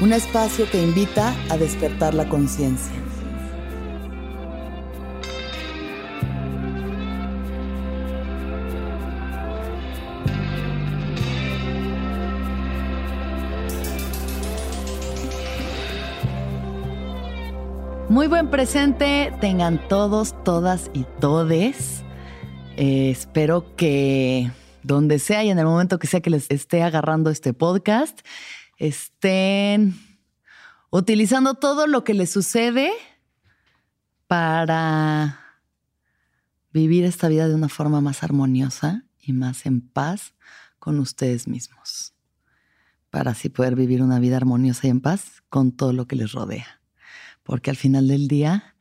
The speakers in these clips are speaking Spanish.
un espacio que invita a despertar la conciencia. Muy buen presente tengan todos, todas y todes. Eh, espero que donde sea y en el momento que sea que les esté agarrando este podcast, estén utilizando todo lo que les sucede para vivir esta vida de una forma más armoniosa y más en paz con ustedes mismos, para así poder vivir una vida armoniosa y en paz con todo lo que les rodea. Porque al final del día,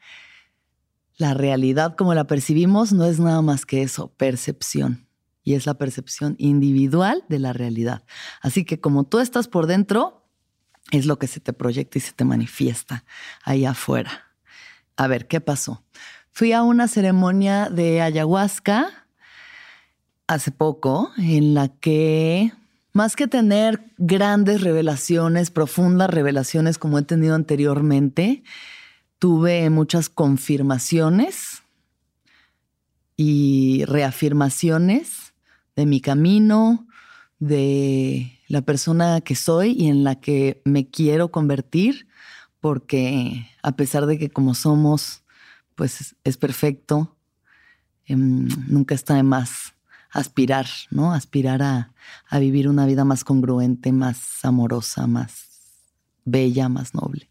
la realidad como la percibimos no es nada más que eso, percepción y es la percepción individual de la realidad. Así que como tú estás por dentro, es lo que se te proyecta y se te manifiesta ahí afuera. A ver, ¿qué pasó? Fui a una ceremonia de ayahuasca hace poco en la que, más que tener grandes revelaciones, profundas revelaciones como he tenido anteriormente, tuve muchas confirmaciones y reafirmaciones de mi camino, de la persona que soy y en la que me quiero convertir, porque a pesar de que como somos, pues es perfecto, em, nunca está de más aspirar, ¿no? Aspirar a, a vivir una vida más congruente, más amorosa, más bella, más noble.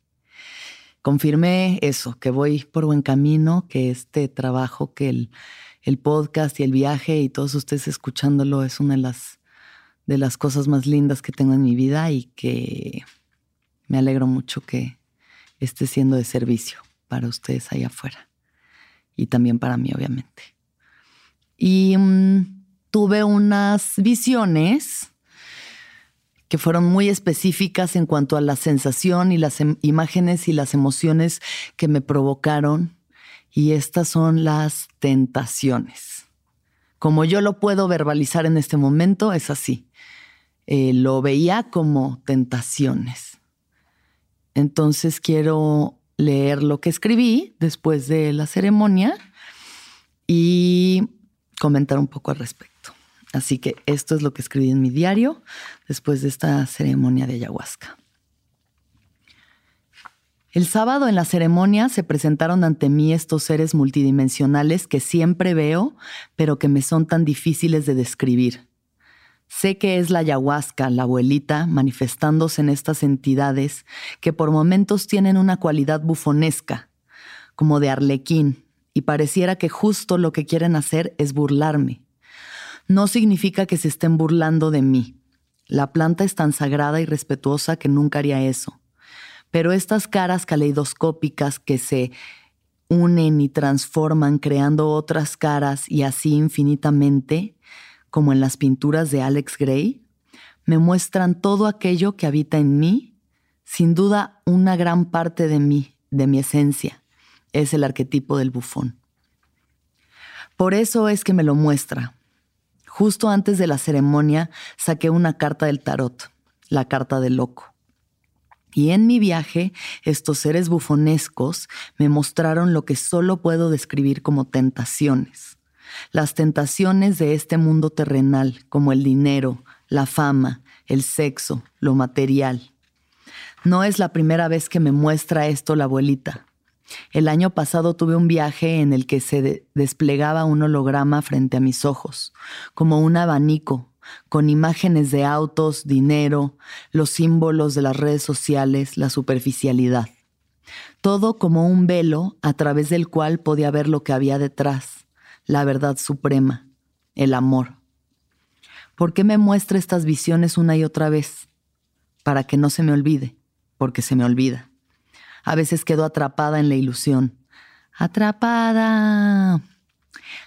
Confirmé eso, que voy por buen camino, que este trabajo que el el podcast y el viaje y todos ustedes escuchándolo es una de las, de las cosas más lindas que tengo en mi vida y que me alegro mucho que esté siendo de servicio para ustedes allá afuera y también para mí, obviamente. Y mm, tuve unas visiones que fueron muy específicas en cuanto a la sensación y las imágenes y las emociones que me provocaron y estas son las tentaciones. Como yo lo puedo verbalizar en este momento, es así. Eh, lo veía como tentaciones. Entonces quiero leer lo que escribí después de la ceremonia y comentar un poco al respecto. Así que esto es lo que escribí en mi diario después de esta ceremonia de ayahuasca. El sábado en la ceremonia se presentaron ante mí estos seres multidimensionales que siempre veo, pero que me son tan difíciles de describir. Sé que es la ayahuasca, la abuelita, manifestándose en estas entidades que por momentos tienen una cualidad bufonesca, como de arlequín, y pareciera que justo lo que quieren hacer es burlarme. No significa que se estén burlando de mí. La planta es tan sagrada y respetuosa que nunca haría eso pero estas caras caleidoscópicas que se unen y transforman creando otras caras y así infinitamente, como en las pinturas de Alex Gray, me muestran todo aquello que habita en mí, sin duda una gran parte de mí, de mi esencia, es el arquetipo del bufón. Por eso es que me lo muestra, justo antes de la ceremonia saqué una carta del tarot, la carta del loco. Y en mi viaje, estos seres bufonescos me mostraron lo que solo puedo describir como tentaciones. Las tentaciones de este mundo terrenal, como el dinero, la fama, el sexo, lo material. No es la primera vez que me muestra esto la abuelita. El año pasado tuve un viaje en el que se desplegaba un holograma frente a mis ojos, como un abanico, con imágenes de autos, dinero, los símbolos de las redes sociales, la superficialidad. Todo como un velo a través del cual podía ver lo que había detrás, la verdad suprema, el amor. ¿Por qué me muestra estas visiones una y otra vez? Para que no se me olvide, porque se me olvida. A veces quedo atrapada en la ilusión. Atrapada.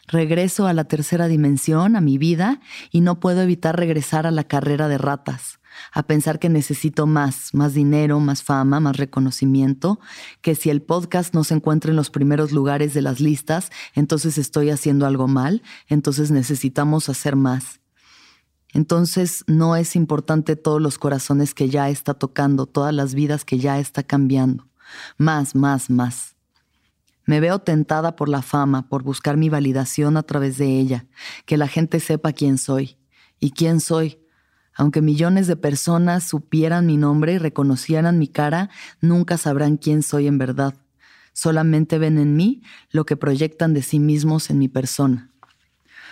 Regreso a la tercera dimensión, a mi vida, y no puedo evitar regresar a la carrera de ratas, a pensar que necesito más, más dinero, más fama, más reconocimiento, que si el podcast no se encuentra en los primeros lugares de las listas, entonces estoy haciendo algo mal, entonces necesitamos hacer más. Entonces no es importante todos los corazones que ya está tocando, todas las vidas que ya está cambiando. Más, más, más. Me veo tentada por la fama, por buscar mi validación a través de ella, que la gente sepa quién soy. ¿Y quién soy? Aunque millones de personas supieran mi nombre y reconocieran mi cara, nunca sabrán quién soy en verdad. Solamente ven en mí lo que proyectan de sí mismos en mi persona.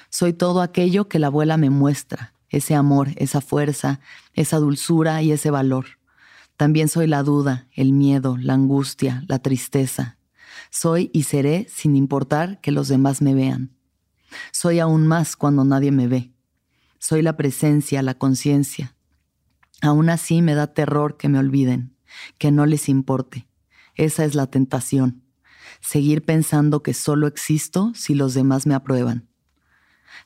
Soy todo aquello que la abuela me muestra, ese amor, esa fuerza, esa dulzura y ese valor. También soy la duda, el miedo, la angustia, la tristeza. Soy y seré sin importar que los demás me vean. Soy aún más cuando nadie me ve. Soy la presencia, la conciencia. Aún así me da terror que me olviden, que no les importe. Esa es la tentación. Seguir pensando que solo existo si los demás me aprueban.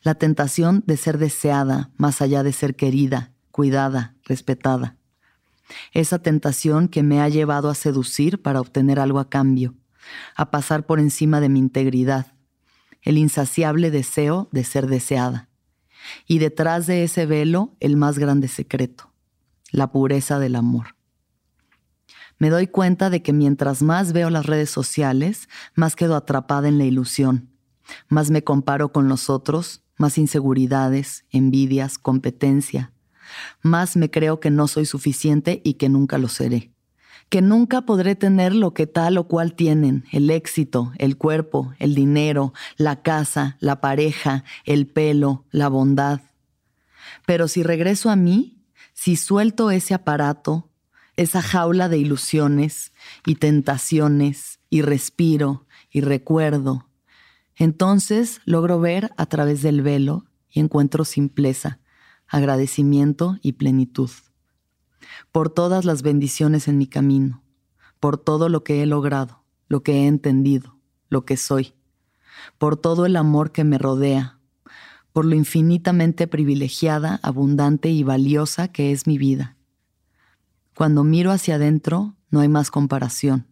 La tentación de ser deseada más allá de ser querida, cuidada, respetada esa tentación que me ha llevado a seducir para obtener algo a cambio, a pasar por encima de mi integridad, el insaciable deseo de ser deseada. Y detrás de ese velo, el más grande secreto, la pureza del amor. Me doy cuenta de que mientras más veo las redes sociales, más quedo atrapada en la ilusión, más me comparo con los otros, más inseguridades, envidias, competencia, más me creo que no soy suficiente y que nunca lo seré. Que nunca podré tener lo que tal o cual tienen, el éxito, el cuerpo, el dinero, la casa, la pareja, el pelo, la bondad. Pero si regreso a mí, si suelto ese aparato, esa jaula de ilusiones y tentaciones, y respiro y recuerdo, entonces logro ver a través del velo y encuentro simpleza, agradecimiento y plenitud. Por todas las bendiciones en mi camino, por todo lo que he logrado, lo que he entendido, lo que soy, por todo el amor que me rodea, por lo infinitamente privilegiada, abundante y valiosa que es mi vida. Cuando miro hacia adentro, no hay más comparación.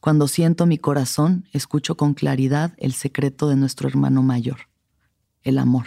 Cuando siento mi corazón, escucho con claridad el secreto de nuestro hermano mayor, el amor.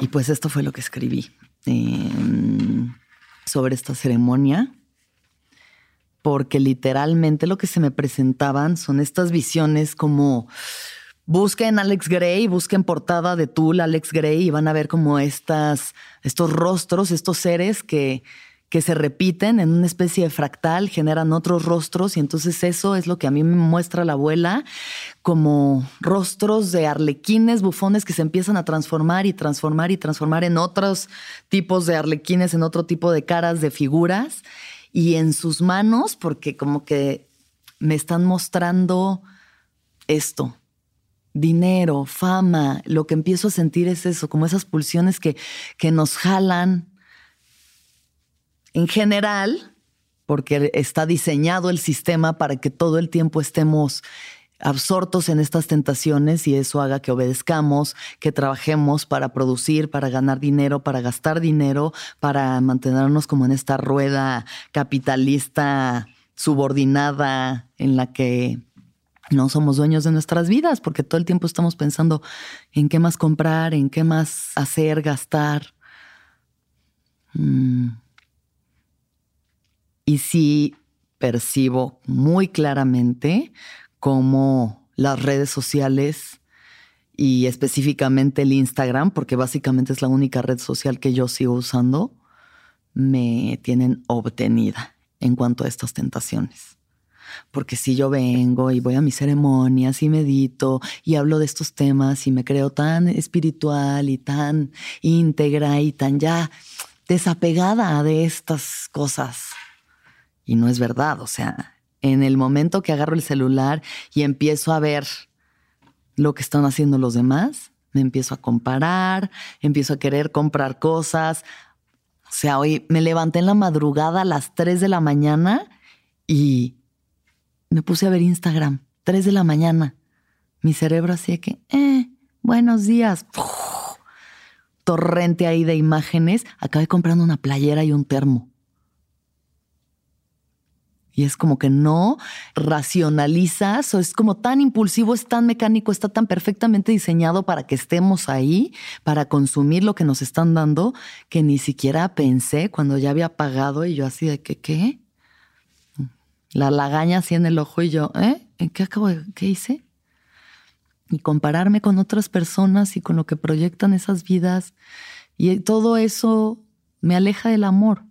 Y pues esto fue lo que escribí em, sobre esta ceremonia, porque literalmente lo que se me presentaban son estas visiones como busquen Alex Gray, busquen portada de Tool Alex Gray y van a ver como estas, estos rostros, estos seres que que se repiten en una especie de fractal, generan otros rostros y entonces eso es lo que a mí me muestra la abuela como rostros de arlequines, bufones que se empiezan a transformar y transformar y transformar en otros tipos de arlequines, en otro tipo de caras, de figuras y en sus manos, porque como que me están mostrando esto, dinero, fama, lo que empiezo a sentir es eso, como esas pulsiones que, que nos jalan. En general, porque está diseñado el sistema para que todo el tiempo estemos absortos en estas tentaciones y eso haga que obedezcamos, que trabajemos para producir, para ganar dinero, para gastar dinero, para mantenernos como en esta rueda capitalista subordinada en la que no somos dueños de nuestras vidas, porque todo el tiempo estamos pensando en qué más comprar, en qué más hacer, gastar. Mm. Y sí percibo muy claramente cómo las redes sociales y específicamente el Instagram, porque básicamente es la única red social que yo sigo usando, me tienen obtenida en cuanto a estas tentaciones. Porque si yo vengo y voy a mis ceremonias y medito y hablo de estos temas y me creo tan espiritual y tan íntegra y tan ya desapegada de estas cosas. Y no es verdad, o sea, en el momento que agarro el celular y empiezo a ver lo que están haciendo los demás, me empiezo a comparar, empiezo a querer comprar cosas. O sea, hoy me levanté en la madrugada a las 3 de la mañana y me puse a ver Instagram, 3 de la mañana. Mi cerebro de que, eh, buenos días. Torrente ahí de imágenes. Acabé comprando una playera y un termo. Y es como que no racionalizas, o es como tan impulsivo, es tan mecánico, está tan perfectamente diseñado para que estemos ahí, para consumir lo que nos están dando, que ni siquiera pensé cuando ya había pagado y yo así de que, ¿qué? La lagaña así en el ojo y yo, ¿eh? ¿En qué acabo de, qué hice? Y compararme con otras personas y con lo que proyectan esas vidas. Y todo eso me aleja del amor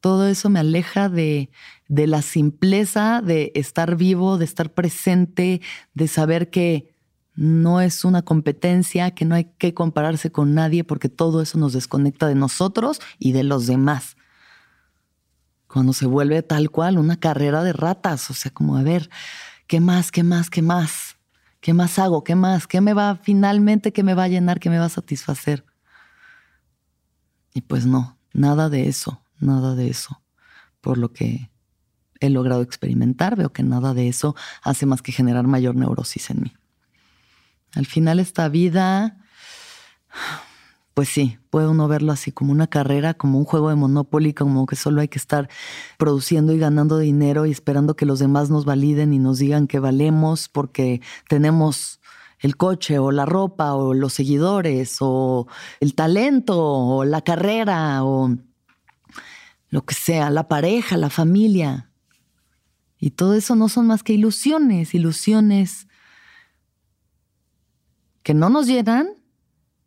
todo eso me aleja de, de la simpleza de estar vivo, de estar presente, de saber que no es una competencia, que no hay que compararse con nadie porque todo eso nos desconecta de nosotros y de los demás. Cuando se vuelve tal cual una carrera de ratas, o sea, como a ver, ¿qué más, qué más, qué más? ¿Qué más hago? ¿Qué más? ¿Qué me va finalmente, qué me va a llenar, qué me va a satisfacer? Y pues no, nada de eso nada de eso. Por lo que he logrado experimentar, veo que nada de eso hace más que generar mayor neurosis en mí. Al final esta vida, pues sí, puede uno verlo así como una carrera, como un juego de Monopoly, como que solo hay que estar produciendo y ganando dinero y esperando que los demás nos validen y nos digan que valemos porque tenemos el coche o la ropa o los seguidores o el talento o la carrera o lo que sea, la pareja, la familia. Y todo eso no son más que ilusiones, ilusiones que no nos llenan,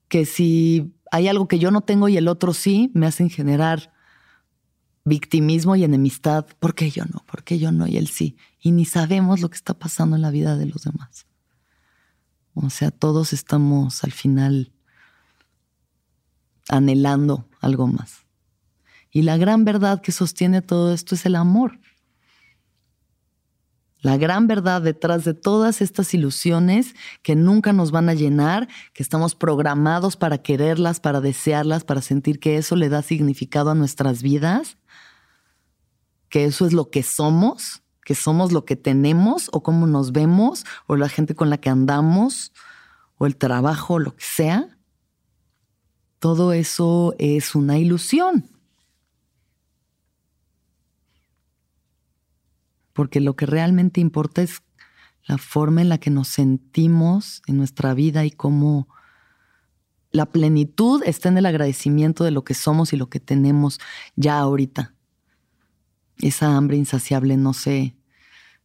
que si hay algo que yo no tengo y el otro sí, me hacen generar victimismo y enemistad. ¿Por qué yo no? ¿Por qué yo no y él sí? Y ni sabemos lo que está pasando en la vida de los demás. O sea, todos estamos al final anhelando algo más. Y la gran verdad que sostiene todo esto es el amor. La gran verdad detrás de todas estas ilusiones que nunca nos van a llenar, que estamos programados para quererlas, para desearlas, para sentir que eso le da significado a nuestras vidas, que eso es lo que somos, que somos lo que tenemos o cómo nos vemos o la gente con la que andamos o el trabajo, lo que sea. Todo eso es una ilusión. Porque lo que realmente importa es la forma en la que nos sentimos en nuestra vida y cómo la plenitud está en el agradecimiento de lo que somos y lo que tenemos ya ahorita. Esa hambre insaciable no sé,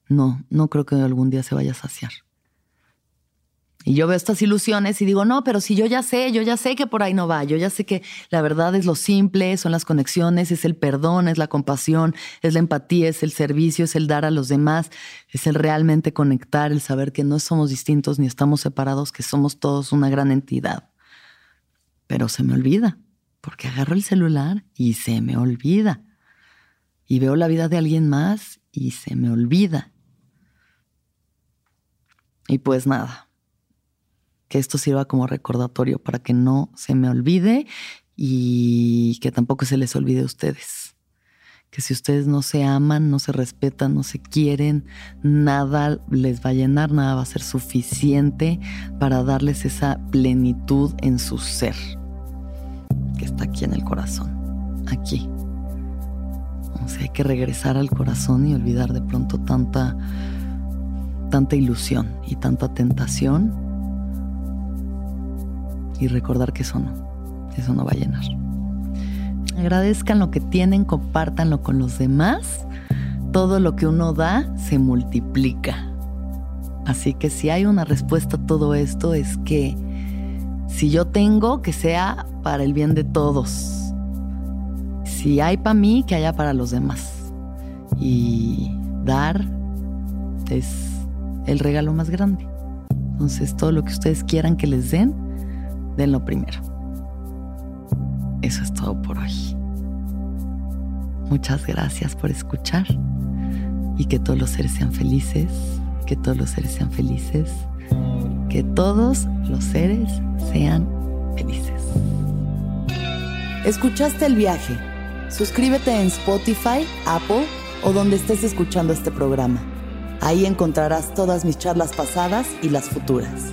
no, no creo que algún día se vaya a saciar. Y yo veo estas ilusiones y digo, no, pero si yo ya sé, yo ya sé que por ahí no va, yo ya sé que la verdad es lo simple, son las conexiones, es el perdón, es la compasión, es la empatía, es el servicio, es el dar a los demás, es el realmente conectar, el saber que no somos distintos ni estamos separados, que somos todos una gran entidad. Pero se me olvida, porque agarro el celular y se me olvida. Y veo la vida de alguien más y se me olvida Y pues nada, que esto sirva como recordatorio para que no se me olvide y que tampoco se les olvide a ustedes. Que si ustedes no se aman, no se respetan, no se quieren, nada les va a llenar, nada va a ser suficiente para darles esa plenitud en su ser, que está aquí en el corazón, aquí. O sea, hay que regresar al corazón y olvidar de pronto tanta tanta ilusión y tanta tentación y recordar que eso no, eso no va a llenar. Agradezcan lo que tienen, compártanlo con los demás. Todo lo que uno da se multiplica. Así que si hay una respuesta a todo esto es que si yo tengo, que sea para el bien de todos. Si hay para mí, que haya para los demás. Y dar es el regalo más grande. Entonces, todo lo que ustedes quieran que les den, denlo primero. Eso es todo por hoy. Muchas gracias por escuchar y que todos los seres sean felices, que todos los seres sean felices, que todos los seres sean felices. ¿Escuchaste el viaje? Suscríbete en Spotify, Apple o donde estés escuchando este programa. Ahí encontrarás todas mis charlas pasadas y las futuras.